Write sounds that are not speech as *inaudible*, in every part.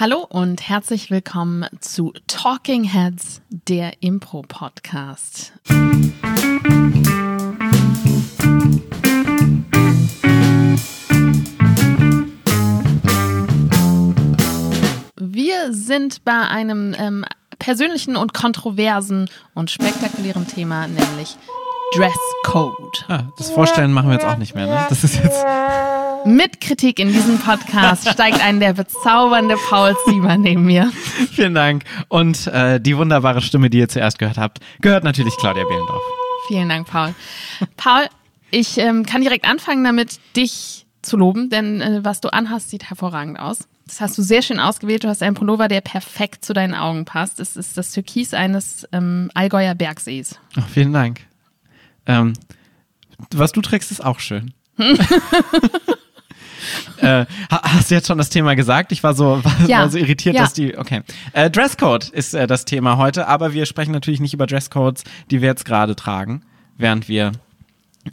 Hallo und herzlich willkommen zu Talking Heads, der Impro-Podcast. Wir sind bei einem ähm, persönlichen und kontroversen und spektakulären Thema, nämlich Dresscode. Ah, das Vorstellen machen wir jetzt auch nicht mehr, ne? Das ist jetzt. Mit Kritik in diesem Podcast steigt ein der bezaubernde Paul Ziemer neben mir. Vielen Dank. Und äh, die wunderbare Stimme, die ihr zuerst gehört habt, gehört natürlich Claudia Behlendorf. Vielen Dank, Paul. Paul, ich ähm, kann direkt anfangen damit, dich zu loben, denn äh, was du anhast, sieht hervorragend aus. Das hast du sehr schön ausgewählt. Du hast einen Pullover, der perfekt zu deinen Augen passt. Es ist das Türkis eines ähm, Allgäuer Bergsees. Ach, vielen Dank. Ähm, was du trägst, ist auch schön. *laughs* *laughs* äh, hast du jetzt schon das Thema gesagt? Ich war so, *laughs* war, ja. war so irritiert, ja. dass die. Okay. Äh, Dresscode ist äh, das Thema heute, aber wir sprechen natürlich nicht über Dresscodes, die wir jetzt gerade tragen, während wir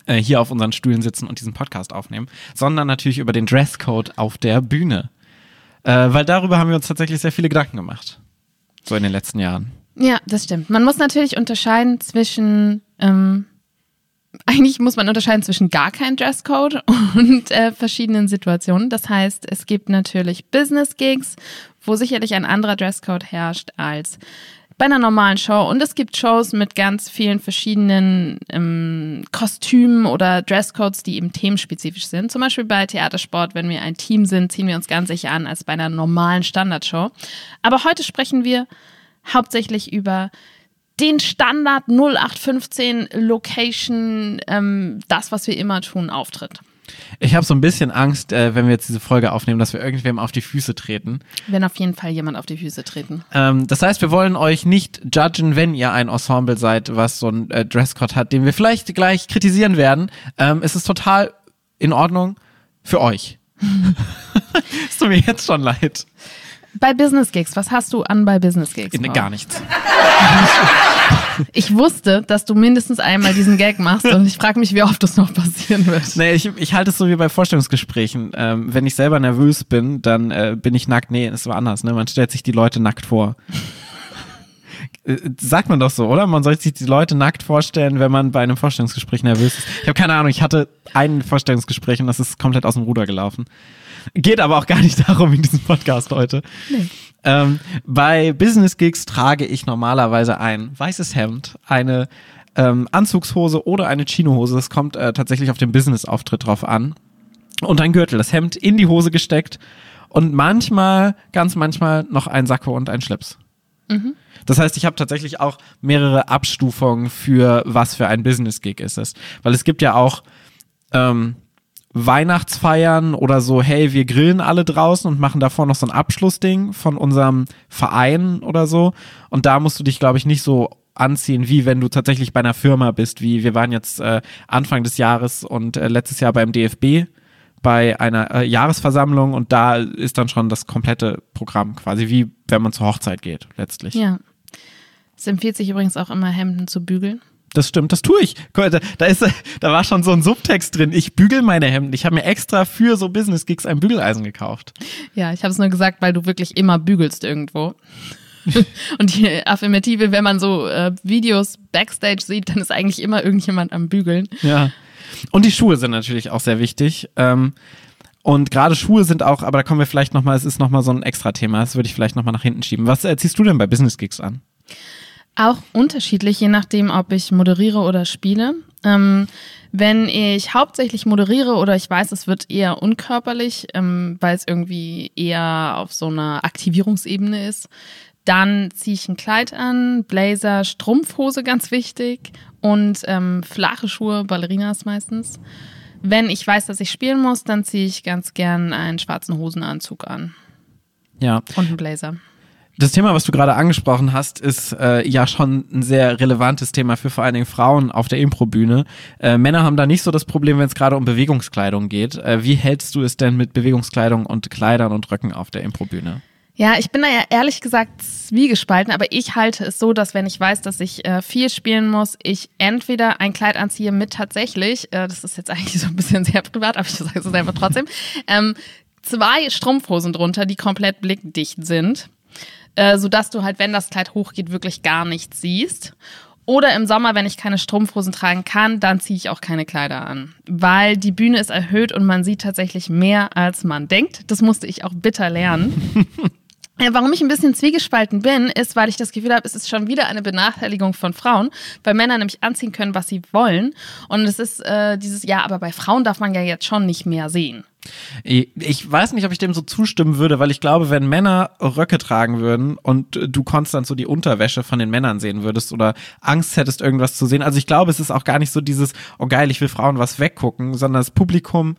äh, hier auf unseren Stühlen sitzen und diesen Podcast aufnehmen, sondern natürlich über den Dresscode auf der Bühne. Äh, weil darüber haben wir uns tatsächlich sehr viele Gedanken gemacht. So in den letzten Jahren. Ja, das stimmt. Man muss natürlich unterscheiden zwischen, ähm, eigentlich muss man unterscheiden zwischen gar kein Dresscode *laughs* und äh, verschiedenen Situationen. Das heißt, es gibt natürlich Business-Gigs, wo sicherlich ein anderer Dresscode herrscht als bei einer normalen Show. Und es gibt Shows mit ganz vielen verschiedenen ähm, Kostümen oder Dresscodes, die eben themenspezifisch sind. Zum Beispiel bei Theatersport, wenn wir ein Team sind, ziehen wir uns ganz sicher an als bei einer normalen Standardshow. Aber heute sprechen wir hauptsächlich über den Standard 0815 Location, ähm, das, was wir immer tun, auftritt. Ich habe so ein bisschen Angst, äh, wenn wir jetzt diese Folge aufnehmen, dass wir irgendwem auf die Füße treten. Wenn auf jeden Fall jemand auf die Füße treten. Ähm, das heißt, wir wollen euch nicht judgen, wenn ihr ein Ensemble seid, was so ein äh, Dresscode hat, den wir vielleicht gleich kritisieren werden. Ähm, es ist total in Ordnung für euch. *laughs* es tut mir jetzt schon leid. Bei Business Gigs, was hast du an bei Business Gigs? Nee, gar nichts. Ich wusste, dass du mindestens einmal diesen Gag machst und ich frage mich, wie oft das noch passieren wird. Nee, ich, ich halte es so wie bei Vorstellungsgesprächen. Ähm, wenn ich selber nervös bin, dann äh, bin ich nackt. Nee, es war anders. Ne? Man stellt sich die Leute nackt vor. Äh, sagt man doch so, oder? Man sollte sich die Leute nackt vorstellen, wenn man bei einem Vorstellungsgespräch nervös ist. Ich habe keine Ahnung, ich hatte ein Vorstellungsgespräch und das ist komplett aus dem Ruder gelaufen. Geht aber auch gar nicht *laughs* darum in diesem Podcast heute. Nee. Ähm, bei Business Gigs trage ich normalerweise ein weißes Hemd, eine ähm, Anzugshose oder eine Chinohose. Das kommt äh, tatsächlich auf den Business-Auftritt drauf an. Und ein Gürtel, das Hemd in die Hose gesteckt und manchmal, ganz manchmal noch ein Sakko und ein Schlips. Mhm. Das heißt, ich habe tatsächlich auch mehrere Abstufungen für was für ein Business-Gig ist es. Weil es gibt ja auch ähm, Weihnachtsfeiern oder so, hey, wir grillen alle draußen und machen davor noch so ein Abschlussding von unserem Verein oder so. Und da musst du dich, glaube ich, nicht so anziehen, wie wenn du tatsächlich bei einer Firma bist, wie wir waren jetzt äh, Anfang des Jahres und äh, letztes Jahr beim DFB bei einer äh, Jahresversammlung und da ist dann schon das komplette Programm quasi wie wenn man zur Hochzeit geht, letztlich. Ja. Es empfiehlt sich übrigens auch immer, Hemden zu bügeln. Das stimmt, das tue ich. Da, da, ist, da war schon so ein Subtext drin. Ich bügel meine Hemden. Ich habe mir extra für so Business Gigs ein Bügeleisen gekauft. Ja, ich habe es nur gesagt, weil du wirklich immer bügelst irgendwo. *laughs* Und die Affirmative, wenn man so äh, Videos backstage sieht, dann ist eigentlich immer irgendjemand am Bügeln. Ja. Und die Schuhe sind natürlich auch sehr wichtig. Ähm, und gerade Schuhe sind auch, aber da kommen wir vielleicht nochmal, es ist nochmal so ein extra Thema, das würde ich vielleicht nochmal nach hinten schieben. Was äh, ziehst du denn bei Business Gigs an? Auch unterschiedlich, je nachdem, ob ich moderiere oder spiele. Ähm, wenn ich hauptsächlich moderiere oder ich weiß, es wird eher unkörperlich, ähm, weil es irgendwie eher auf so einer Aktivierungsebene ist, dann ziehe ich ein Kleid an, Blazer, Strumpfhose ganz wichtig und ähm, flache Schuhe, Ballerinas meistens. Wenn ich weiß, dass ich spielen muss, dann ziehe ich ganz gern einen schwarzen Hosenanzug an. Ja. Und einen Blazer. Das Thema, was du gerade angesprochen hast, ist äh, ja schon ein sehr relevantes Thema für vor allen Dingen Frauen auf der Improbühne. Äh, Männer haben da nicht so das Problem, wenn es gerade um Bewegungskleidung geht. Äh, wie hältst du es denn mit Bewegungskleidung und Kleidern und Röcken auf der Improbühne? Ja, ich bin da ja ehrlich gesagt zwiegespalten, aber ich halte es so, dass wenn ich weiß, dass ich äh, viel spielen muss, ich entweder ein Kleid anziehe mit tatsächlich, äh, das ist jetzt *laughs* eigentlich so ein bisschen sehr privat, aber ich sage es einfach trotzdem, ähm, zwei Strumpfhosen drunter, die komplett blickdicht sind, äh, sodass du halt, wenn das Kleid hochgeht, wirklich gar nichts siehst. Oder im Sommer, wenn ich keine Strumpfhosen tragen kann, dann ziehe ich auch keine Kleider an. Weil die Bühne ist erhöht und man sieht tatsächlich mehr, als man denkt. Das musste ich auch bitter lernen. *laughs* Ja, warum ich ein bisschen zwiegespalten bin, ist, weil ich das Gefühl habe, es ist schon wieder eine Benachteiligung von Frauen, weil Männer nämlich anziehen können, was sie wollen. Und es ist äh, dieses, ja, aber bei Frauen darf man ja jetzt schon nicht mehr sehen. Ich weiß nicht, ob ich dem so zustimmen würde, weil ich glaube, wenn Männer Röcke tragen würden und du konstant so die Unterwäsche von den Männern sehen würdest oder Angst hättest, irgendwas zu sehen. Also ich glaube, es ist auch gar nicht so dieses, oh geil, ich will Frauen was weggucken, sondern das Publikum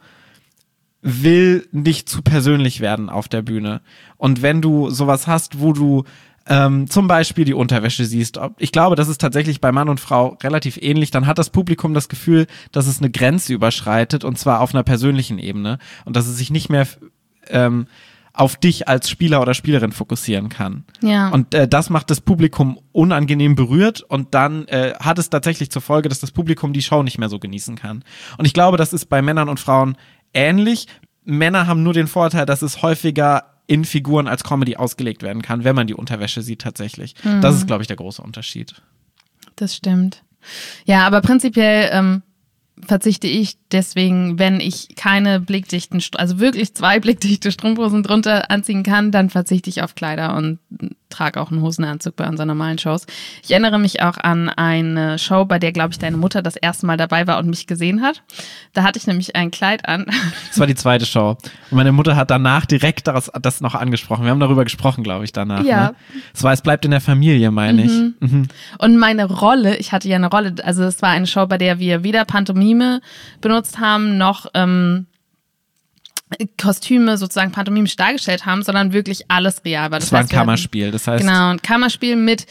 will nicht zu persönlich werden auf der Bühne. Und wenn du sowas hast, wo du ähm, zum Beispiel die Unterwäsche siehst. Ich glaube, das ist tatsächlich bei Mann und Frau relativ ähnlich. Dann hat das Publikum das Gefühl, dass es eine Grenze überschreitet und zwar auf einer persönlichen Ebene und dass es sich nicht mehr ähm, auf dich als Spieler oder Spielerin fokussieren kann. Ja. Und äh, das macht das Publikum unangenehm berührt und dann äh, hat es tatsächlich zur Folge, dass das Publikum die Show nicht mehr so genießen kann. Und ich glaube, das ist bei Männern und Frauen ähnlich. Männer haben nur den Vorteil, dass es häufiger in Figuren als Comedy ausgelegt werden kann, wenn man die Unterwäsche sieht tatsächlich. Mhm. Das ist, glaube ich, der große Unterschied. Das stimmt. Ja, aber prinzipiell ähm, verzichte ich deswegen, wenn ich keine blickdichten, also wirklich zwei *laughs* blickdichte Strumpfhosen drunter anziehen kann, dann verzichte ich auf Kleider und trage auch einen Hosenanzug bei unseren normalen Shows. Ich erinnere mich auch an eine Show, bei der, glaube ich, deine Mutter das erste Mal dabei war und mich gesehen hat. Da hatte ich nämlich ein Kleid an. *laughs* Das war die zweite Show. Und meine Mutter hat danach direkt das, das noch angesprochen. Wir haben darüber gesprochen, glaube ich, danach. Ja. Ne? Es war, es bleibt in der Familie, meine ich. Mhm. Mhm. Und meine Rolle, ich hatte ja eine Rolle, also es war eine Show, bei der wir weder Pantomime benutzt haben, noch ähm, Kostüme sozusagen pantomimisch dargestellt haben, sondern wirklich alles real war. Das, das war ein Kammerspiel, das heißt. Genau, ein Kammerspiel mit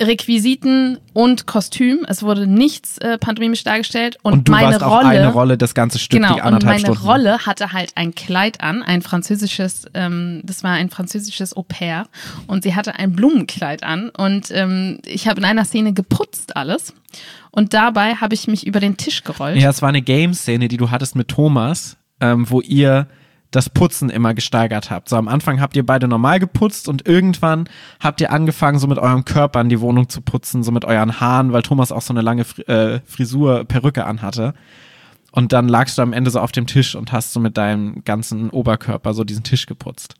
Requisiten und Kostüm. Es wurde nichts äh, pantomimisch dargestellt. Und, und du meine warst Rolle, auch eine Rolle, das ganze Stück, genau, die anderthalb und meine Stunden. Rolle hatte halt ein Kleid an, ein französisches, ähm, das war ein französisches Au pair. Und sie hatte ein Blumenkleid an. Und ähm, ich habe in einer Szene geputzt alles. Und dabei habe ich mich über den Tisch gerollt. Ja, es war eine Game-Szene, die du hattest mit Thomas ähm, wo ihr das Putzen immer gesteigert habt. So am Anfang habt ihr beide normal geputzt und irgendwann habt ihr angefangen, so mit eurem Körper in die Wohnung zu putzen, so mit euren Haaren, weil Thomas auch so eine lange äh, Frisur, Perücke anhatte. Und dann lagst du am Ende so auf dem Tisch und hast so mit deinem ganzen Oberkörper so diesen Tisch geputzt.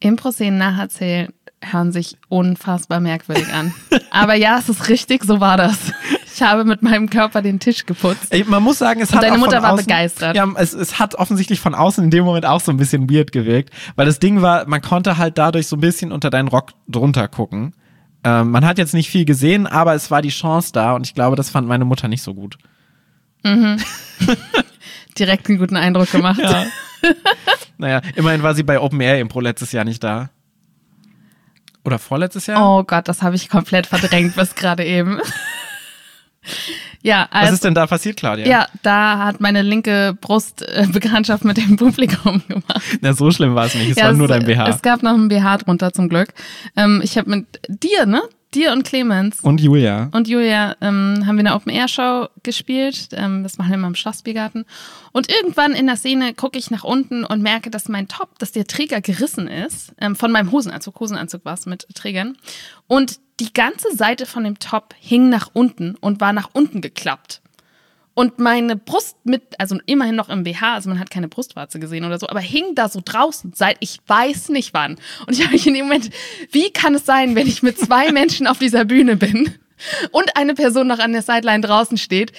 Impro-Szenen nacherzählen hören sich unfassbar merkwürdig an. *laughs* Aber ja, es ist richtig, so war das. Ich habe mit meinem Körper den Tisch geputzt. Ey, man muss sagen, es Und hat deine Mutter war außen, begeistert. Ja, es, es hat offensichtlich von außen in dem Moment auch so ein bisschen weird gewirkt, weil das Ding war, man konnte halt dadurch so ein bisschen unter deinen Rock drunter gucken. Ähm, man hat jetzt nicht viel gesehen, aber es war die Chance da und ich glaube, das fand meine Mutter nicht so gut. Mhm. *laughs* Direkt einen guten Eindruck gemacht. Ja. naja, immerhin war sie bei Open Air Impro letztes Jahr nicht da. Oder vorletztes Jahr? Oh Gott, das habe ich komplett verdrängt bis gerade eben. *laughs* Ja, also, Was ist denn da passiert, Claudia? Ja, da hat meine linke Brust äh, Bekanntschaft mit dem Publikum *laughs* gemacht. Na, so schlimm war es nicht. Es ja, war nur dein BH. Es gab noch ein BH drunter zum Glück. Ähm, ich habe mit dir, ne? Dir und Clemens Und Julia. und Julia ähm, haben wir eine Open-Air-Show gespielt. Ähm, das machen wir immer im Schlossbiergarten. Und irgendwann in der Szene gucke ich nach unten und merke, dass mein Top, dass der Träger gerissen ist. Ähm, von meinem Hosenanzug. Hosenanzug war es mit Trägern. Und die ganze Seite von dem Top hing nach unten und war nach unten geklappt. Und meine Brust mit, also immerhin noch im BH, also man hat keine Brustwarze gesehen oder so, aber hing da so draußen, seit ich weiß nicht wann. Und ich habe mich in dem Moment, wie kann es sein, wenn ich mit zwei *laughs* Menschen auf dieser Bühne bin und eine Person noch an der Sideline draußen steht,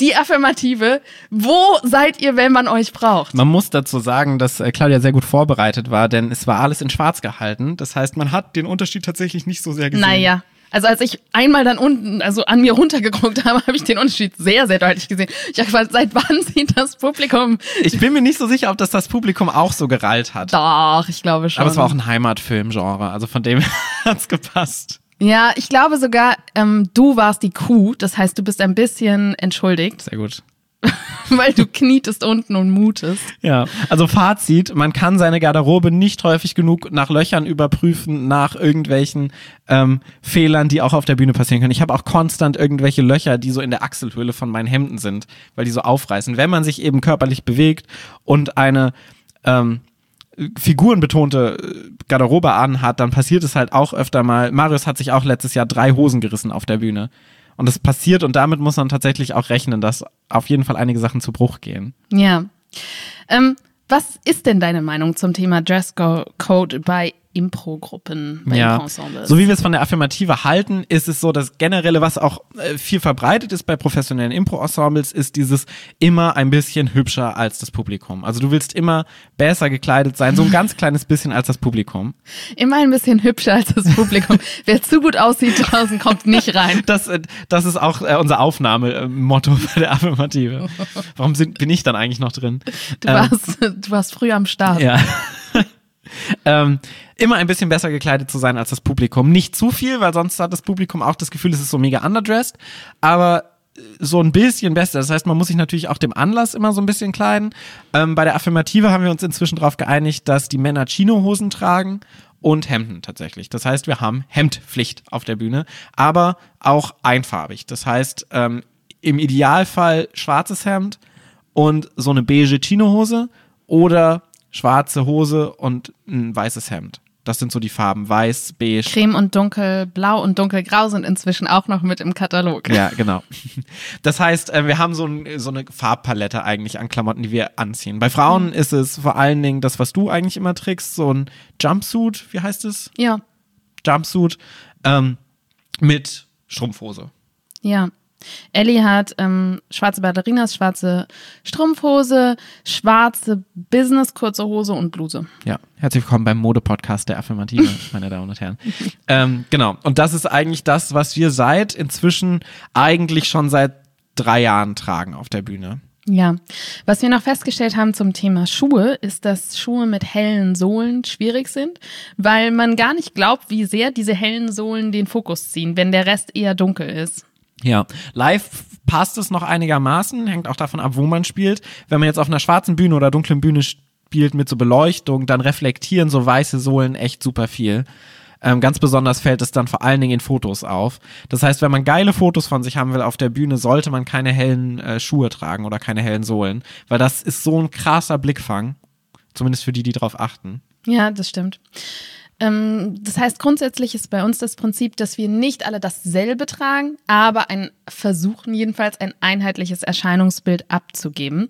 die Affirmative, wo seid ihr, wenn man euch braucht? Man muss dazu sagen, dass äh, Claudia sehr gut vorbereitet war, denn es war alles in schwarz gehalten. Das heißt, man hat den Unterschied tatsächlich nicht so sehr gesehen. Naja. Also als ich einmal dann unten, also an mir runtergeguckt habe, *laughs* habe ich den Unterschied sehr, sehr deutlich gesehen. Ich habe gefragt, seit wann sieht das Publikum? Ich bin mir nicht so sicher, ob das das Publikum auch so gerallt hat. Doch, ich glaube schon. Aber es war auch ein Heimatfilmgenre, also von dem *laughs* hat's gepasst. Ja, ich glaube sogar, ähm, du warst die Kuh. Das heißt, du bist ein bisschen entschuldigt, Sehr gut. *laughs* weil du knietest unten und mutest. Ja, also Fazit, man kann seine Garderobe nicht häufig genug nach Löchern überprüfen, nach irgendwelchen ähm, Fehlern, die auch auf der Bühne passieren können. Ich habe auch konstant irgendwelche Löcher, die so in der Achselhöhle von meinen Hemden sind, weil die so aufreißen. Wenn man sich eben körperlich bewegt und eine ähm, äh, figurenbetonte äh, Garderobe anhat, dann passiert es halt auch öfter mal. Marius hat sich auch letztes Jahr drei Hosen gerissen auf der Bühne. Und das passiert und damit muss man tatsächlich auch rechnen, dass auf jeden Fall einige Sachen zu Bruch gehen. Ja. Ähm, was ist denn deine Meinung zum Thema Dresscode bei Impro-Gruppen, bei Ja, Impro-Ensembles? so wie wir es von der Affirmative halten, ist es so, dass generelle, was auch äh, viel verbreitet ist bei professionellen Impro-Ensembles, ist dieses immer ein bisschen hübscher als das Publikum. Also du willst immer besser gekleidet sein, so ein ganz *laughs* kleines bisschen als das Publikum. Immer ein bisschen hübscher als das Publikum. *laughs* Wer zu gut aussieht draußen, kommt nicht rein. Das, äh, das ist auch äh, unser Aufnahmemotto *laughs* bei der Affirmative. Warum sind, bin ich dann eigentlich noch drin? Du Ähm, warst, du warst früh am Start. Ja. Ähm, immer ein bisschen besser gekleidet zu sein als das Publikum. Nicht zu viel, weil sonst hat das Publikum auch das Gefühl, es ist so mega underdressed. Aber äh, so ein bisschen besser. Das heißt, man muss sich natürlich auch dem Anlass immer so ein bisschen kleiden. Ähm, bei der Affirmative haben wir uns inzwischen darauf geeinigt, dass die Männer Chinohosen tragen und Hemden tatsächlich. Das heißt, wir haben Hemdpflicht auf der Bühne, aber auch einfarbig. Das heißt, ähm, im Idealfall schwarzes Hemd und so eine beige Chinohose oder schwarze Hose und ein weißes Hemd. Das sind so die Farben. Weiß, beige. Creme und dunkelblau und dunkelgrau sind inzwischen auch noch mit im Katalog. Ja, genau. Das heißt, äh, wir haben so, ein, so eine Farbpalette eigentlich an Klamotten, die wir anziehen. Bei Frauen ist es vor allen Dingen das, was du eigentlich immer trägst, so ein Jumpsuit, wie heißt es? Ja, Jumpsuit ähm, mit Strumpfhose. ja. Ellie hat ähm, schwarze Ballerinas, schwarze Strumpfhose, schwarze Business kurze Hose und Bluse. Ja, herzlich willkommen beim Mode-Podcast der Affirmative, *laughs* meine Damen und Herren. ähm, genau, und das ist eigentlich das, was wir seit inzwischen eigentlich schon seit drei Jahren tragen auf der Bühne. Ja, was wir noch festgestellt haben zum Thema Schuhe, ist, dass Schuhe mit hellen Sohlen schwierig sind, weil man gar nicht glaubt, wie sehr diese hellen Sohlen den Fokus ziehen, wenn der Rest eher dunkel ist. Ja, live passt es noch einigermaßen, hängt auch davon ab, wo man spielt. Wenn man jetzt auf einer schwarzen Bühne oder dunklen Bühne spielt mit so Beleuchtung, dann reflektieren so weiße Sohlen echt super viel. Ähm, ganz besonders fällt es dann vor allen Dingen in Fotos auf. Das heißt, wenn man geile Fotos von sich haben will auf der Bühne, sollte man keine hellen äh, Schuhe tragen oder keine hellen Sohlen, weil das ist so ein krasser Blickfang. Zumindest für die, die drauf achten. Ja, das stimmt. Ähm, das heißt, grundsätzlich ist bei uns das Prinzip, dass wir nicht alle dasselbe tragen, aber ein, versuchen jedenfalls ein einheitliches Erscheinungsbild abzugeben.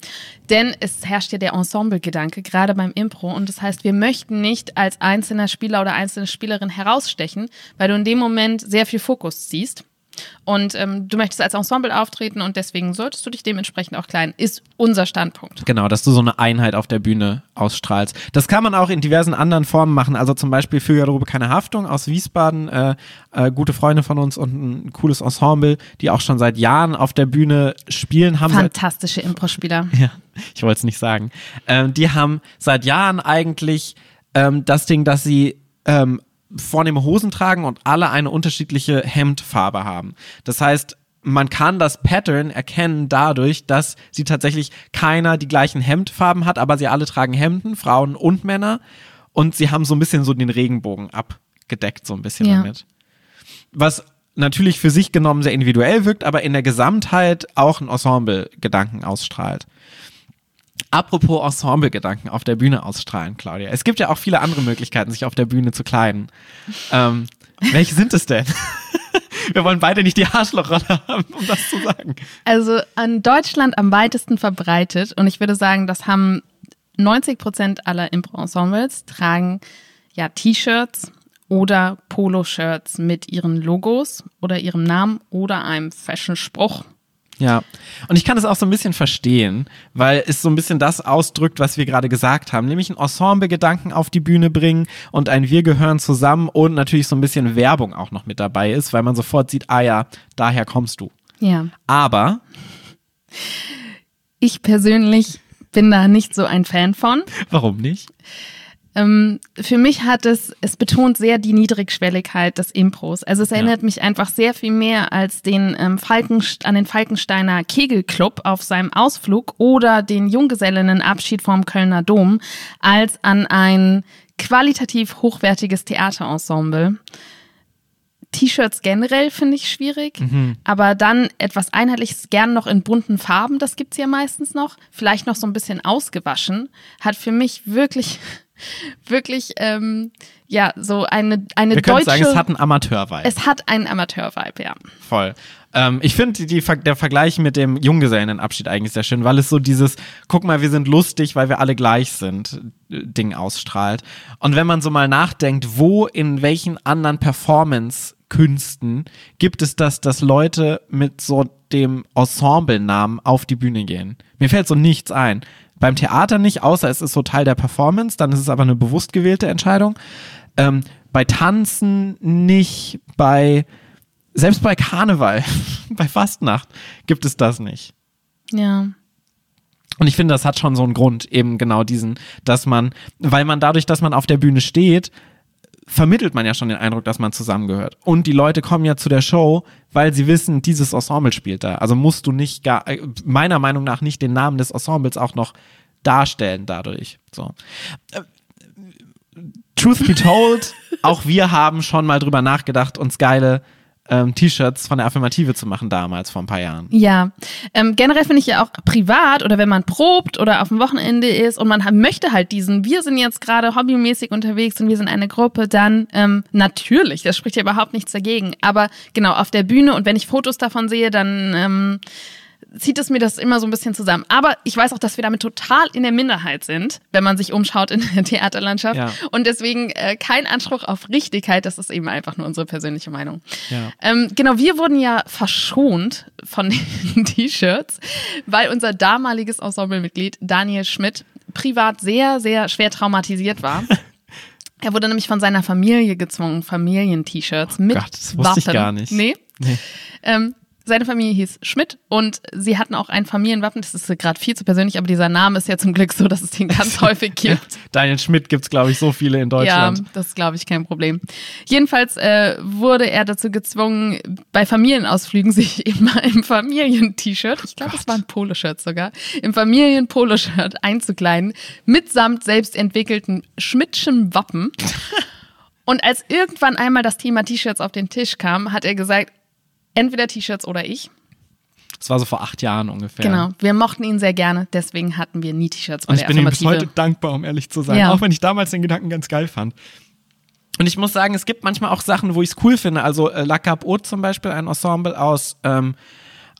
Denn es herrscht ja der Ensemble-Gedanke, gerade beim Impro. Und das heißt, wir möchten nicht als einzelner Spieler oder einzelne Spielerin herausstechen, weil du in dem Moment sehr viel Fokus ziehst. Und ähm, du möchtest als Ensemble auftreten und deswegen solltest du dich dementsprechend auch kleiden, ist unser Standpunkt. Genau, dass du so eine Einheit auf der Bühne ausstrahlst. Das kann man auch in diversen anderen Formen machen. Also zum Beispiel für Garderobe keine Haftung aus Wiesbaden, äh, äh, gute Freunde von uns und ein cooles Ensemble, die auch schon seit Jahren auf der Bühne spielen, haben Fantastische Impro-Spieler. *laughs* ja, ich wollte es nicht sagen. Ähm, die haben seit Jahren eigentlich ähm, das Ding, dass sie ähm, vornehme Hosen tragen und alle eine unterschiedliche Hemdfarbe haben. Das heißt, man kann das Pattern erkennen dadurch, dass sie tatsächlich keiner die gleichen Hemdfarben hat, aber sie alle tragen Hemden, Frauen und Männer. Und sie haben so ein bisschen so den Regenbogen abgedeckt, so ein bisschen Ja. damit. Was natürlich für sich genommen sehr individuell wirkt, aber in der Gesamtheit auch ein Ensemble-Gedanken ausstrahlt. Apropos Ensemble-Gedanken auf der Bühne ausstrahlen, Claudia. Es gibt ja auch viele andere Möglichkeiten, sich auf der Bühne zu kleiden. Ähm, welche sind es denn? *laughs* Wir wollen beide nicht die Arschlochrolle haben, um das zu sagen. Also an Deutschland am weitesten verbreitet und ich würde sagen, das haben 90 Prozent aller Impro-Ensembles tragen ja T-Shirts oder Poloshirts mit ihren Logos oder ihrem Namen oder einem Fashion-Spruch. Ja, und ich kann es auch so ein bisschen verstehen, weil es so ein bisschen das ausdrückt, was wir gerade gesagt haben, nämlich ein Ensemble-Gedanken auf die Bühne bringen und ein Wir gehören zusammen und natürlich so ein bisschen Werbung auch noch mit dabei ist, weil man sofort sieht, ah ja, daher kommst du. Ja, Aber, ich persönlich bin da nicht so ein Fan von. warum nicht? Ähm, für mich hat es, es betont sehr die Niedrigschwelligkeit des Impros. Also es erinnert mich einfach sehr viel mehr als den ähm, Falkenst an den Falkensteiner Kegelclub auf seinem Ausflug oder den Junggesellinnenabschied vom Kölner Dom, als an ein qualitativ hochwertiges Theaterensemble. T-Shirts generell finde ich schwierig, aber dann etwas Einheitliches, gern noch in bunten Farben, das gibt's ja meistens noch, vielleicht noch so ein bisschen ausgewaschen, hat für mich wirklich *laughs* wirklich, ähm, ja, so eine, eine Wir deutsche. sagen, es hat einen Amateur-Vibe. es hat einen Amateur-Vibe, ja. Voll. Ähm, ich finde der Vergleich mit dem Junggesellenabschied eigentlich sehr schön, weil es so dieses, guck mal, wir sind lustig, weil wir alle gleich sind, äh, Ding ausstrahlt. Und wenn man so mal nachdenkt, wo, in welchen anderen Performance-Künsten gibt es das, dass Leute mit so dem Ensemble-Namen auf die Bühne gehen? Mir fällt so nichts ein. Beim Theater nicht, außer es ist so Teil der Performance, dann ist es aber eine bewusst gewählte Entscheidung. Ähm, bei Tanzen nicht, bei selbst bei Karneval, *laughs* bei Fastnacht gibt es das nicht. Ja. Und ich finde, das hat schon so einen Grund, eben genau diesen, dass man, weil man dadurch, dass man auf der Bühne steht, vermittelt man ja schon den Eindruck, dass man zusammengehört. Und die Leute kommen ja zu der Show, weil sie wissen, dieses Ensemble spielt da. Also musst du nicht gar, äh, meiner Meinung nach nicht den Namen des Ensembles auch noch darstellen dadurch. So. Äh, Truth be told, auch wir haben schon mal drüber nachgedacht, uns geile ähm, T-Shirts von der Affirmative zu machen damals, vor ein paar Jahren. Ja, ähm, generell finde ich ja auch privat oder wenn man probt oder auf dem Wochenende ist und man möchte halt diesen, wir sind jetzt gerade hobbymäßig unterwegs und wir sind eine Gruppe, dann ähm, natürlich, das spricht ja überhaupt nichts dagegen. Aber genau, auf der Bühne und wenn ich Fotos davon sehe, dann ähm, zieht es mir das immer so ein bisschen zusammen. Aber ich weiß auch, dass wir damit total in der Minderheit sind, wenn man sich umschaut in der Theaterlandschaft. Ja. Und deswegen äh, kein Anspruch auf Richtigkeit, das ist eben einfach nur unsere persönliche Meinung. Ja. Ähm, genau, wir wurden ja verschont von den *laughs* T-Shirts, weil unser damaliges Ensemblemitglied Daniel Schmidt privat sehr, sehr schwer traumatisiert war. *laughs* Er wurde nämlich von seiner Familie gezwungen, Familien-T-Shirts mit Oh Gott, das wusste ich Wappen. gar nicht. Nee. Nee. Ähm, seine Familie hieß Schmidt und sie hatten auch ein Familienwappen. Das ist gerade viel zu persönlich, aber dieser Name ist ja zum Glück so, dass es den ganz *laughs* häufig gibt. *laughs* Daniel Schmidt gibt es, glaube ich, so viele in Deutschland. Ja, das ist, glaube ich, kein Problem. Jedenfalls äh, wurde er dazu gezwungen, bei Familienausflügen sich *laughs* immer im Familien-T-Shirt, ich glaube, es war ein Poloshirt sogar, im Familien-Poloshirt einzukleiden, mitsamt selbst entwickelten Schmidtschen Wappen. Und als irgendwann einmal das Thema T-Shirts auf den Tisch kam, hat er gesagt, entweder T-Shirts oder ich. Das war so vor acht Jahren ungefähr. Genau, wir mochten ihn sehr gerne, deswegen hatten wir nie T-Shirts Und ich bin ihm bis heute dankbar, um ehrlich zu sein. Ja. Auch wenn ich damals den Gedanken ganz geil fand. Und ich muss sagen, es gibt manchmal auch Sachen, wo ich es cool finde. Also äh, La Cap Haute zum Beispiel, ein Ensemble aus, ähm,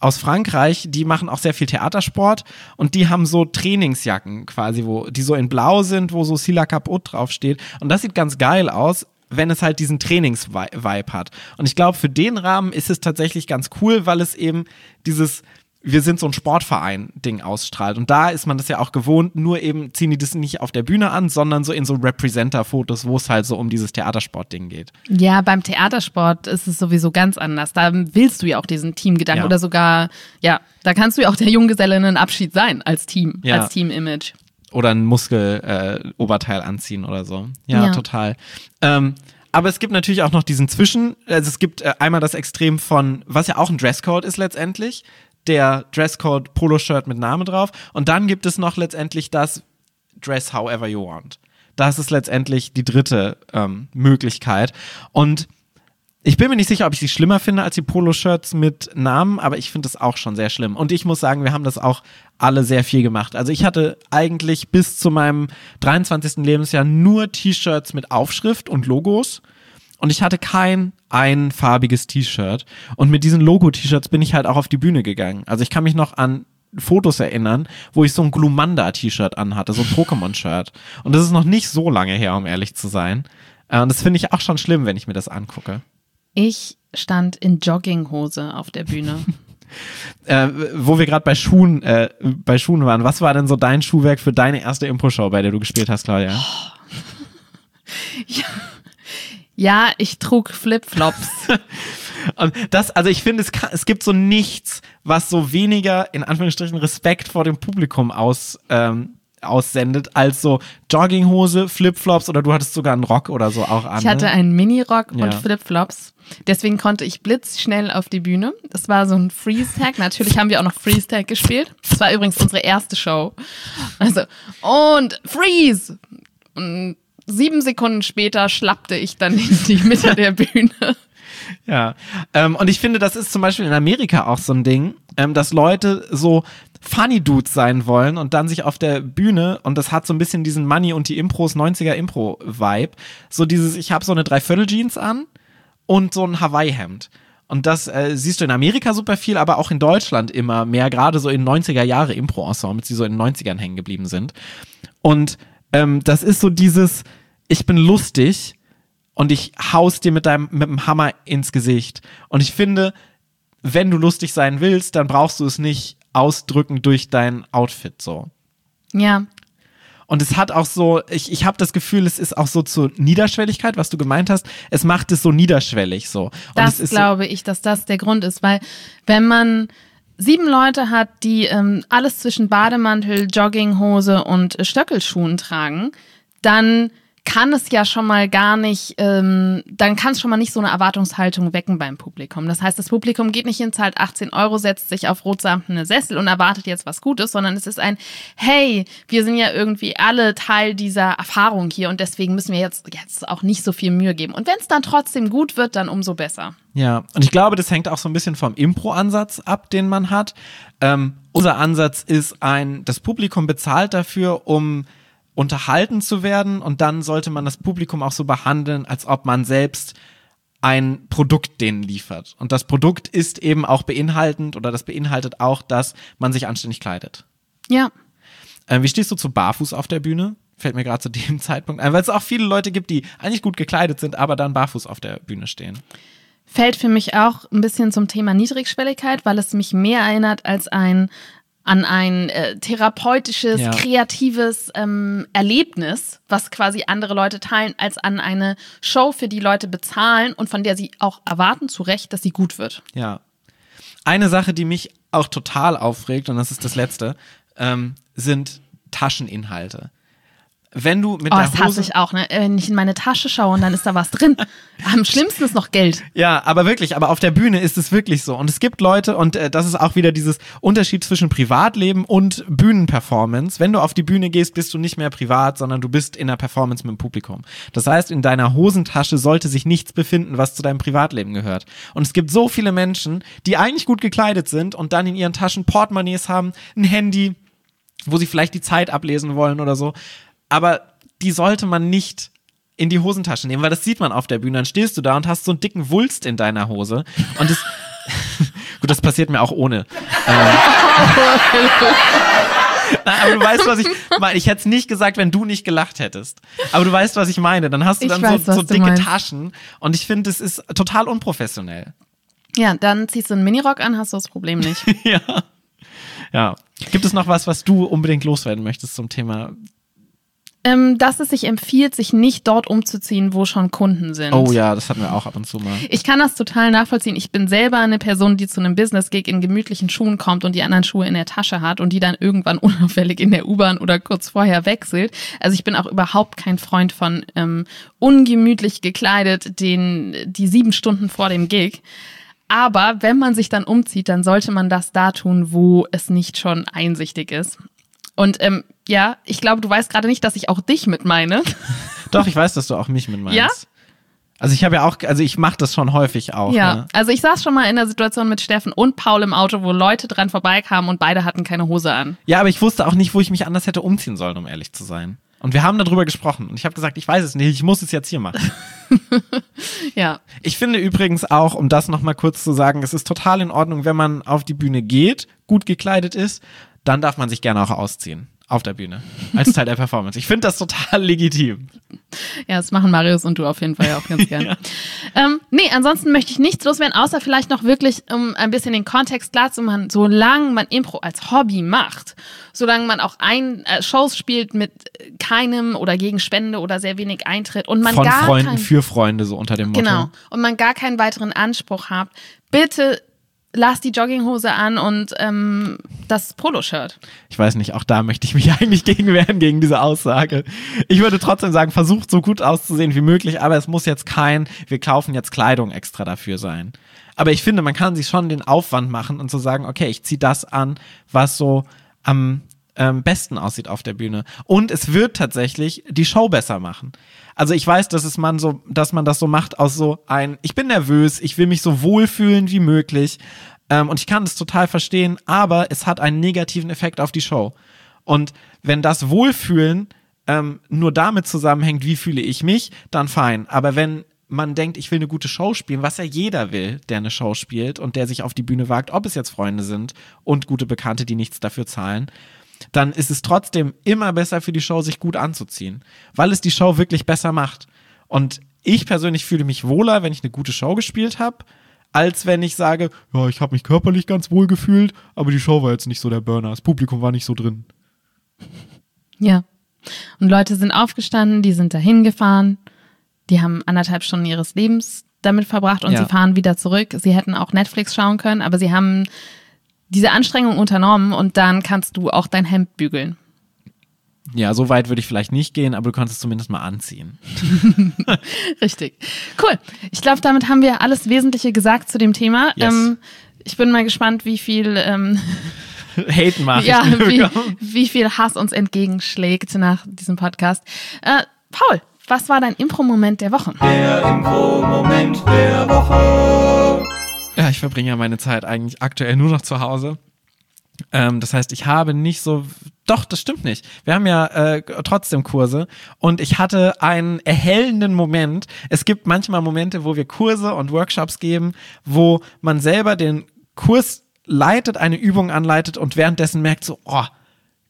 aus Frankreich, die machen auch sehr viel Theatersport und die haben so Trainingsjacken quasi, wo die so in blau sind, wo so Sila Cap Haute draufsteht. Und das sieht ganz geil aus, wenn es halt diesen Trainings-Vibe hat. Und ich glaube, für den Rahmen ist es tatsächlich ganz cool, weil es eben dieses wir sind so ein Sportverein-Ding ausstrahlt. Und da ist man das ja auch gewohnt, nur eben ziehen die das nicht auf der Bühne an, sondern so in so Representer-Fotos, wo es halt so um dieses Theatersport-Ding geht. Ja, beim Theatersport ist es sowieso ganz anders. Da willst du ja auch diesen Teamgedanken Ja. oder sogar, ja, da kannst du ja auch der Junggesellinnenabschied sein als Team, Ja. als Team-Image. Oder ein Muskel-Oberteil anziehen oder so. Ja, Ja. total. Ähm, aber es gibt natürlich auch noch diesen Zwischen, also es gibt äh, einmal das Extrem von, was ja auch ein Dresscode ist letztendlich, der Dresscode Poloshirt mit Name drauf. Und dann gibt es noch letztendlich das Dress however you want. Das ist letztendlich die dritte ähm, Möglichkeit. Und ich bin mir nicht sicher, ob ich sie schlimmer finde als die Poloshirts mit Namen, aber ich finde es auch schon sehr schlimm. Und ich muss sagen, wir haben das auch alle sehr viel gemacht. Also ich hatte eigentlich bis zu meinem 23. Lebensjahr nur T-Shirts mit Aufschrift und Logos. Und ich hatte kein einfarbiges T-Shirt. Und mit diesen Logo-T-Shirts bin ich halt auch auf die Bühne gegangen. Also ich kann mich noch an Fotos erinnern, wo ich so ein Glumanda-T-Shirt anhatte, so ein Pokémon-Shirt. Und das ist noch nicht so lange her, um ehrlich zu sein. Äh, Und das finde ich auch schon schlimm, wenn ich mir das angucke. Ich stand in Jogginghose auf der Bühne. *laughs* Äh, wo wir gerade bei Schuhen, äh, bei Schuhen waren, was war denn so dein Schuhwerk für deine erste Impro-Show, bei der du gespielt hast, Claudia? *laughs* ja, ich trug Flipflops. *laughs* Und das, also ich finde, es, kann, es gibt so nichts, was so weniger, in Anführungsstrichen, Respekt vor dem Publikum aus, ähm, aussendet, als so Jogginghose, Flipflops oder du hattest sogar einen Rock oder so auch an. Ich hatte ne? einen Minirock Ja. und Flipflops. Deswegen konnte ich blitzschnell auf die Bühne. Das war so ein Freeze-Tag. Natürlich haben wir auch noch Freeze-Tag gespielt. Das war übrigens unsere erste Show. Also, und Freeze! Und sieben Sekunden später schlappte ich dann in die Mitte der Bühne. Ja, ähm, und ich finde, das ist zum Beispiel in Amerika auch so ein Ding, ähm, dass Leute so Funny Dudes sein wollen und dann sich auf der Bühne, und das hat so ein bisschen diesen Money und die Impros 90er Impro-Vibe, so dieses, ich habe so eine Dreiviertel-Jeans an und so ein Hawaii-Hemd. Und das äh, siehst du in Amerika super viel, aber auch in Deutschland immer mehr, gerade so in 90er Jahre Impro-Ensembles, die so in den 90ern hängen geblieben sind. Und ähm, das ist so dieses, ich bin lustig und ich haus dir mit deinem mit dem Hammer ins Gesicht. Und ich finde, wenn du lustig sein willst, dann brauchst du es nicht ausdrücken durch dein Outfit so. Ja. Und es hat auch so, ich, ich habe das Gefühl, es ist auch so zur Niederschwelligkeit, was du gemeint hast. Es macht es so niederschwellig so. Und Das glaube ich, dass das der Grund ist, weil wenn man sieben Leute hat, die ähm, alles zwischen Bademantel, Jogginghose und äh, Stöckelschuhen tragen, dann kann es ja schon mal gar nicht, ähm, dann kann es schon mal nicht so eine Erwartungshaltung wecken beim Publikum. Das heißt, das Publikum geht nicht hin, zahlt 18 Euro, setzt sich auf rotsamtene Sessel und erwartet jetzt was Gutes, sondern es ist ein, hey, wir sind ja irgendwie alle Teil dieser Erfahrung hier und deswegen müssen wir jetzt, jetzt auch nicht so viel Mühe geben. Und wenn es dann trotzdem gut wird, dann umso besser. Ja, und ich glaube, das hängt auch so ein bisschen vom Impro-Ansatz ab, den man hat. Ähm, unser Ansatz ist ein, das Publikum bezahlt dafür, um unterhalten zu werden und dann sollte man das Publikum auch so behandeln, als ob man selbst ein Produkt denen liefert. Und das Produkt ist eben auch beinhaltend oder das beinhaltet auch, dass man sich anständig kleidet. Ja. Ähm, wie stehst du zu barfuß auf der Bühne? Fällt mir gerade zu dem *laughs* Zeitpunkt ein, weil es auch viele Leute gibt, die eigentlich gut gekleidet sind, aber dann barfuß auf der Bühne stehen. Fällt für mich auch ein bisschen zum Thema Niedrigschwelligkeit, weil es mich mehr erinnert als ein an ein äh, therapeutisches, Ja. kreatives ähm, Erlebnis, was quasi andere Leute teilen, als an eine Show, für die Leute bezahlen und von der sie auch erwarten, zu Recht, dass sie gut wird. Ja. Eine Sache, die mich auch total aufregt, und das ist das letzte, ähm, sind Tascheninhalte. Wenn du mit Oh, der das hasse Hose. ich auch, ne? Wenn ich in meine Tasche schaue und dann ist da was drin. Am schlimmsten ist noch Geld. Ja, aber wirklich, aber auf der Bühne ist es wirklich so. Und es gibt Leute, und äh, das ist auch wieder dieses Unterschied zwischen Privatleben und Bühnenperformance. Wenn du auf die Bühne gehst, bist du nicht mehr privat, sondern du bist in der Performance mit dem Publikum. Das heißt, in deiner Hosentasche sollte sich nichts befinden, was zu deinem Privatleben gehört. Und es gibt so viele Menschen, die eigentlich gut gekleidet sind und dann in ihren Taschen Portemonnaies haben, ein Handy, wo sie vielleicht die Zeit ablesen wollen oder so. Aber die sollte man nicht in die Hosentasche nehmen, weil das sieht man auf der Bühne. Dann stehst du da und hast so einen dicken Wulst in deiner Hose. Und das. *laughs* Gut, das passiert mir auch ohne. Ähm. *laughs* Nein, aber du weißt, was ich meine. Ich hätte es nicht gesagt, wenn du nicht gelacht hättest. Aber du weißt, was ich meine. Dann hast du Ich dann weiß, so, so du dicke meinst. Taschen. Und ich finde, das ist total unprofessionell. Ja, dann ziehst du einen Minirock an, hast du das Problem nicht. *laughs* ja. Ja. Gibt es noch was, was du unbedingt loswerden möchtest zum Thema? Ähm, dass es sich empfiehlt, sich nicht dort umzuziehen, wo schon Kunden sind. Oh ja, das hatten wir auch ab und zu mal. Ich kann das total nachvollziehen. Ich bin selber eine Person, die zu einem Business-Gig in gemütlichen Schuhen kommt und die anderen Schuhe in der Tasche hat und die dann irgendwann *laughs* unauffällig in der U-Bahn oder kurz vorher wechselt. Also ich bin auch überhaupt kein Freund von ähm, ungemütlich gekleidet, den, die sieben Stunden vor dem Gig. Aber wenn man sich dann umzieht, dann sollte man das da tun, wo es nicht schon einsichtig ist. Und ähm, ja, ich glaube, du weißt gerade nicht, dass ich auch dich mit meine. *laughs* Doch, ich weiß, dass du auch mich mit meinst. Ja? Also ich habe ja auch, also ich mache das schon häufig auch. Ja, Ne? also ich saß schon mal in der Situation mit Steffen und Paul im Auto, wo Leute dran vorbeikamen und beide hatten keine Hose an. Ja, aber ich wusste auch nicht, wo ich mich anders hätte umziehen sollen, um ehrlich zu sein. Und wir haben darüber gesprochen und ich habe gesagt, ich weiß es nicht, ich muss es jetzt hier machen. *laughs* Ja, Ich finde übrigens auch, um das nochmal kurz zu sagen, es ist total in Ordnung, wenn man auf die Bühne geht, gut gekleidet ist, dann darf man sich gerne auch ausziehen. Auf der Bühne. Als Teil der Performance. Ich finde das total legitim. ja, das machen Marius und du auf jeden Fall ja auch ganz *laughs* gerne. ähm, nee, ansonsten möchte ich nichts loswerden, außer vielleicht noch wirklich, um ein bisschen den Kontext klar zu machen, solange man Impro als Hobby macht, solange man auch ein, äh, Shows spielt mit keinem oder gegen Spende oder sehr wenig Eintritt und man Von gar Freunden kein, für Freunde, so unter dem Motto. Genau. Und man gar keinen weiteren Anspruch hat, bitte lass die Jogginghose an und ähm, das Poloshirt. Ich weiß nicht, auch da möchte ich mich *laughs* eigentlich gegen wehren, gegen diese Aussage. Ich würde trotzdem sagen, versucht so gut auszusehen wie möglich, aber es muss jetzt kein, wir kaufen jetzt Kleidung extra dafür sein. Aber ich finde, man kann sich schon den Aufwand machen und so sagen, okay, ich ziehe das an, was so am ähm, besten aussieht auf der Bühne. Und es wird tatsächlich die Show besser machen. Also ich weiß, dass es man so, dass man das so macht aus so ein, ich bin nervös, ich will mich so wohlfühlen wie möglich. Ähm, und ich kann das total verstehen, aber es hat einen negativen Effekt auf die Show. Und wenn das Wohlfühlen ähm, nur damit zusammenhängt, wie fühle ich mich, dann fein. Aber wenn man denkt, ich will eine gute Show spielen, was ja jeder will, der eine Show spielt und der sich auf die Bühne wagt, ob es jetzt Freunde sind und gute Bekannte, die nichts dafür zahlen, dann ist es trotzdem immer besser für die Show, sich gut anzuziehen, weil es die Show wirklich besser macht. Und ich persönlich fühle mich wohler, wenn ich eine gute Show gespielt habe, als wenn ich sage, ja, ich habe mich körperlich ganz wohl gefühlt, aber die Show war jetzt nicht so der Burner, das Publikum war nicht so drin. Ja. Und Leute sind aufgestanden, die sind dahin gefahren, die haben anderthalb Stunden ihres Lebens damit verbracht und Ja. sie fahren wieder zurück. Sie hätten auch Netflix schauen können, aber sie haben diese Anstrengung unternommen und dann kannst du auch dein Hemd bügeln. Ja, so weit würde ich vielleicht nicht gehen, aber du kannst es zumindest mal anziehen. *laughs* Richtig. Cool. Ich glaube, damit haben wir alles Wesentliche gesagt zu dem Thema. Yes. Ähm, ich bin mal gespannt, wie viel, ähm, *laughs* Haten machen. ja, wie, wie viel Hass uns entgegenschlägt nach diesem Podcast. Äh, Paul, was war dein Impro-Moment der Woche? Der Impro-Moment der Woche. Ja, ich verbringe ja meine Zeit eigentlich aktuell nur noch zu Hause. Ähm, das heißt, ich habe nicht so. Doch, das stimmt nicht. Wir haben ja äh, trotzdem Kurse und ich hatte einen erhellenden Moment. Es gibt manchmal Momente, wo wir Kurse und Workshops geben, wo man selber den Kurs leitet, eine Übung anleitet und währenddessen merkt so, oh,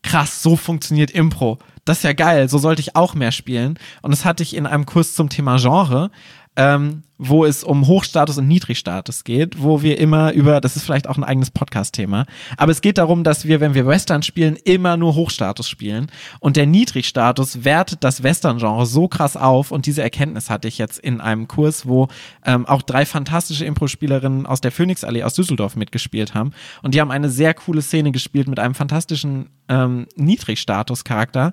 krass, so funktioniert Impro. Das ist ja geil, so sollte ich auch mehr spielen. Und das hatte ich in einem Kurs zum Thema Genre, ähm, wo es um Hochstatus und Niedrigstatus geht, wo wir immer über, das ist vielleicht auch ein eigenes Podcast-Thema, aber es geht darum, dass wir, wenn wir Western spielen, immer nur Hochstatus spielen. Und der Niedrigstatus wertet das Western-Genre so krass auf und diese Erkenntnis hatte ich jetzt in einem Kurs, wo ähm, auch drei fantastische Impro-Spielerinnen aus der Phoenixallee aus Düsseldorf mitgespielt haben. Und die haben eine sehr coole Szene gespielt mit einem fantastischen ähm, Niedrigstatus-Charakter.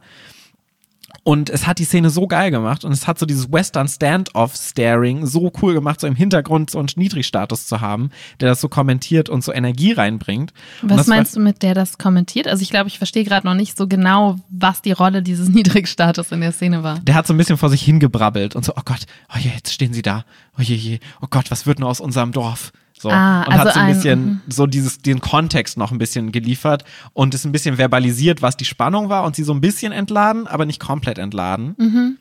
Und es hat die Szene so geil gemacht und es hat so dieses Western Standoff-Staring so cool gemacht, so im Hintergrund so einen Niedrigstatus zu haben, der das so kommentiert und so Energie reinbringt. Was meinst du mit der das kommentiert? Also ich glaube, ich verstehe gerade noch nicht so genau, was die Rolle dieses *laughs* Niedrigstatus in der Szene war. Der hat so ein bisschen vor sich hingebrabbelt und so, oh Gott, oh je, jetzt stehen sie da. Oh je, je, oh Gott, was wird nur aus unserem Dorf? So. Ah, und also hat so ein ein- bisschen mhm. so dieses, den Kontext noch ein bisschen geliefert und ist ein bisschen verbalisiert, was die Spannung war und sie so ein bisschen entladen, aber nicht komplett entladen. Mhm.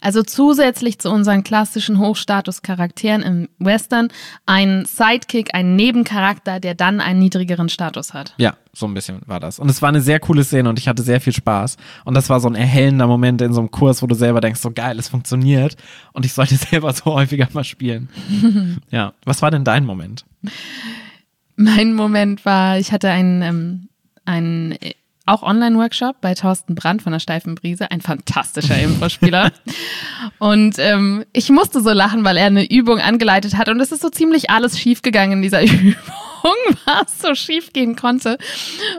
Also zusätzlich zu unseren klassischen Hochstatus-Charakteren im Western ein Sidekick, ein Nebencharakter, der dann einen niedrigeren Status hat. Ja, so ein bisschen war das. Und es war eine sehr coole Szene und ich hatte sehr viel Spaß. Und das war so ein erhellender Moment in so einem Kurs, wo du selber denkst, so geil, es funktioniert. Und ich sollte *laughs* selber so häufiger mal spielen. *laughs* ja. Was war denn dein Moment? Mein Moment war, ich hatte einen, ähm, einen auch Online-Workshop bei Thorsten Brandt von der Steifen Brise, ein fantastischer Impro-Spieler. und ähm, ich musste so lachen, weil er eine Übung angeleitet hat und es ist so ziemlich alles schiefgegangen in dieser *laughs* Übung, was so schief gehen konnte.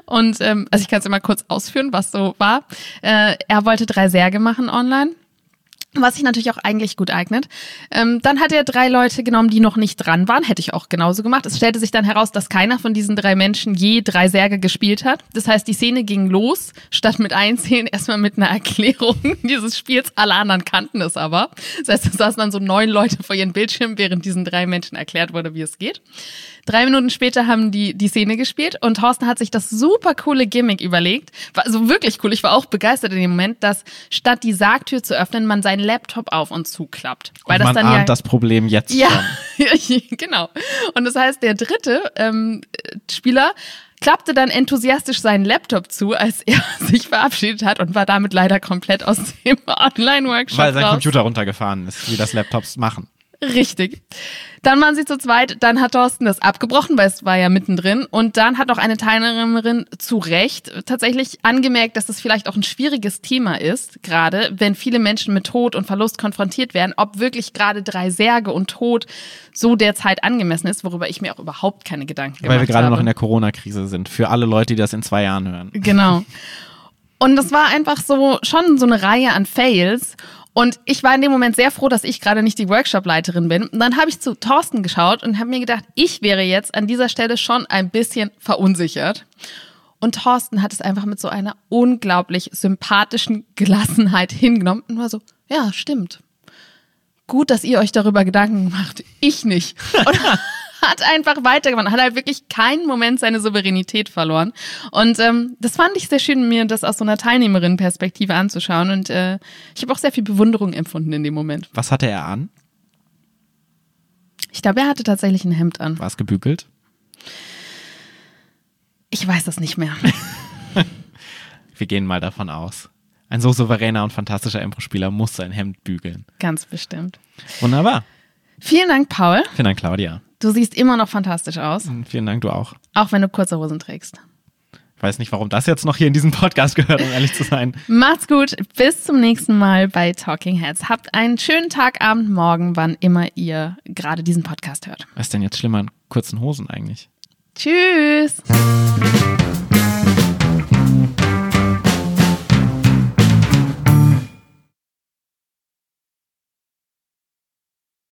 Und ähm, also ich kann es immer kurz ausführen, was so war. Äh, er wollte drei Särge machen online was sich natürlich auch eigentlich gut eignet. Ähm, dann hat er drei Leute genommen, die noch nicht dran waren. Hätte ich auch genauso gemacht. Es stellte sich dann heraus, dass keiner von diesen drei Menschen je drei Särge gespielt hat. Das heißt, die Szene ging los, statt mit Einzählen *laughs* erstmal mit einer Erklärung *laughs* dieses Spiels. Alle anderen kannten es aber. Das heißt, es saßen dann so neun Leute vor ihren Bildschirmen, während diesen drei Menschen erklärt wurde, wie es geht. Drei Minuten später haben die die Szene gespielt und Thorsten hat sich das super coole Gimmick überlegt. War also wirklich cool. Ich war auch begeistert in dem Moment, dass statt die Sargtür zu öffnen, man seinen Laptop auf und zuklappt. Weil und das man dann ahnt ja das Problem jetzt ja, schon. *laughs* genau. Und das heißt, der dritte ähm, Spieler klappte dann enthusiastisch seinen Laptop zu, als er *laughs* sich verabschiedet hat und war damit leider komplett aus dem *laughs* Online-Workshop Weil sein raus. Computer runtergefahren ist, wie das Laptops machen. Richtig. Dann waren sie zu zweit, dann hat Thorsten das abgebrochen, weil es war ja mittendrin. Und dann hat auch eine Teilnehmerin zu Recht tatsächlich angemerkt, dass das vielleicht auch ein schwieriges Thema ist, gerade wenn viele Menschen mit Tod und Verlust konfrontiert werden, ob wirklich gerade drei Särge und Tod so derzeit angemessen ist, worüber ich mir auch überhaupt keine Gedanken gemacht Weil wir gerade habe. noch in der Corona-Krise sind. Für alle Leute, die das in zwei Jahren hören. Genau. Und das war einfach so schon so eine Reihe an Fails. Und ich war in dem Moment sehr froh, dass ich gerade nicht die Workshop-Leiterin bin. Und dann habe ich zu Thorsten geschaut und habe mir gedacht, ich wäre jetzt an dieser Stelle schon ein bisschen verunsichert. Und Thorsten hat es einfach mit so einer unglaublich sympathischen Gelassenheit hingenommen und war so, ja, stimmt. Gut, dass ihr euch darüber Gedanken macht. Ich nicht. Und *laughs* hat einfach weitergemacht. Hat halt wirklich keinen Moment seine Souveränität verloren. Und ähm, das fand ich sehr schön, mir das aus so einer Teilnehmerin-Perspektive anzuschauen. Und äh, ich habe auch sehr viel Bewunderung empfunden in dem Moment. Was hatte er an? Ich glaube, er hatte tatsächlich ein Hemd an. War es gebügelt? Ich weiß das nicht mehr. *laughs* Wir gehen mal davon aus. Ein so souveräner und fantastischer Impro-Spieler muss sein Hemd bügeln. Ganz bestimmt. Wunderbar. Vielen Dank, Paul. Vielen Dank, Claudia. Du siehst immer noch fantastisch aus, vielen Dank, du auch. auch wenn du kurze Hosen trägst. Ich weiß nicht, warum das jetzt noch hier in diesem Podcast gehört, um ehrlich zu sein. Macht's gut. Bis zum nächsten Mal bei Talking Heads. Habt einen schönen Tag, Abend, Morgen, wann immer ihr gerade diesen Podcast hört. Was ist denn jetzt schlimmer an kurzen Hosen eigentlich? Tschüss.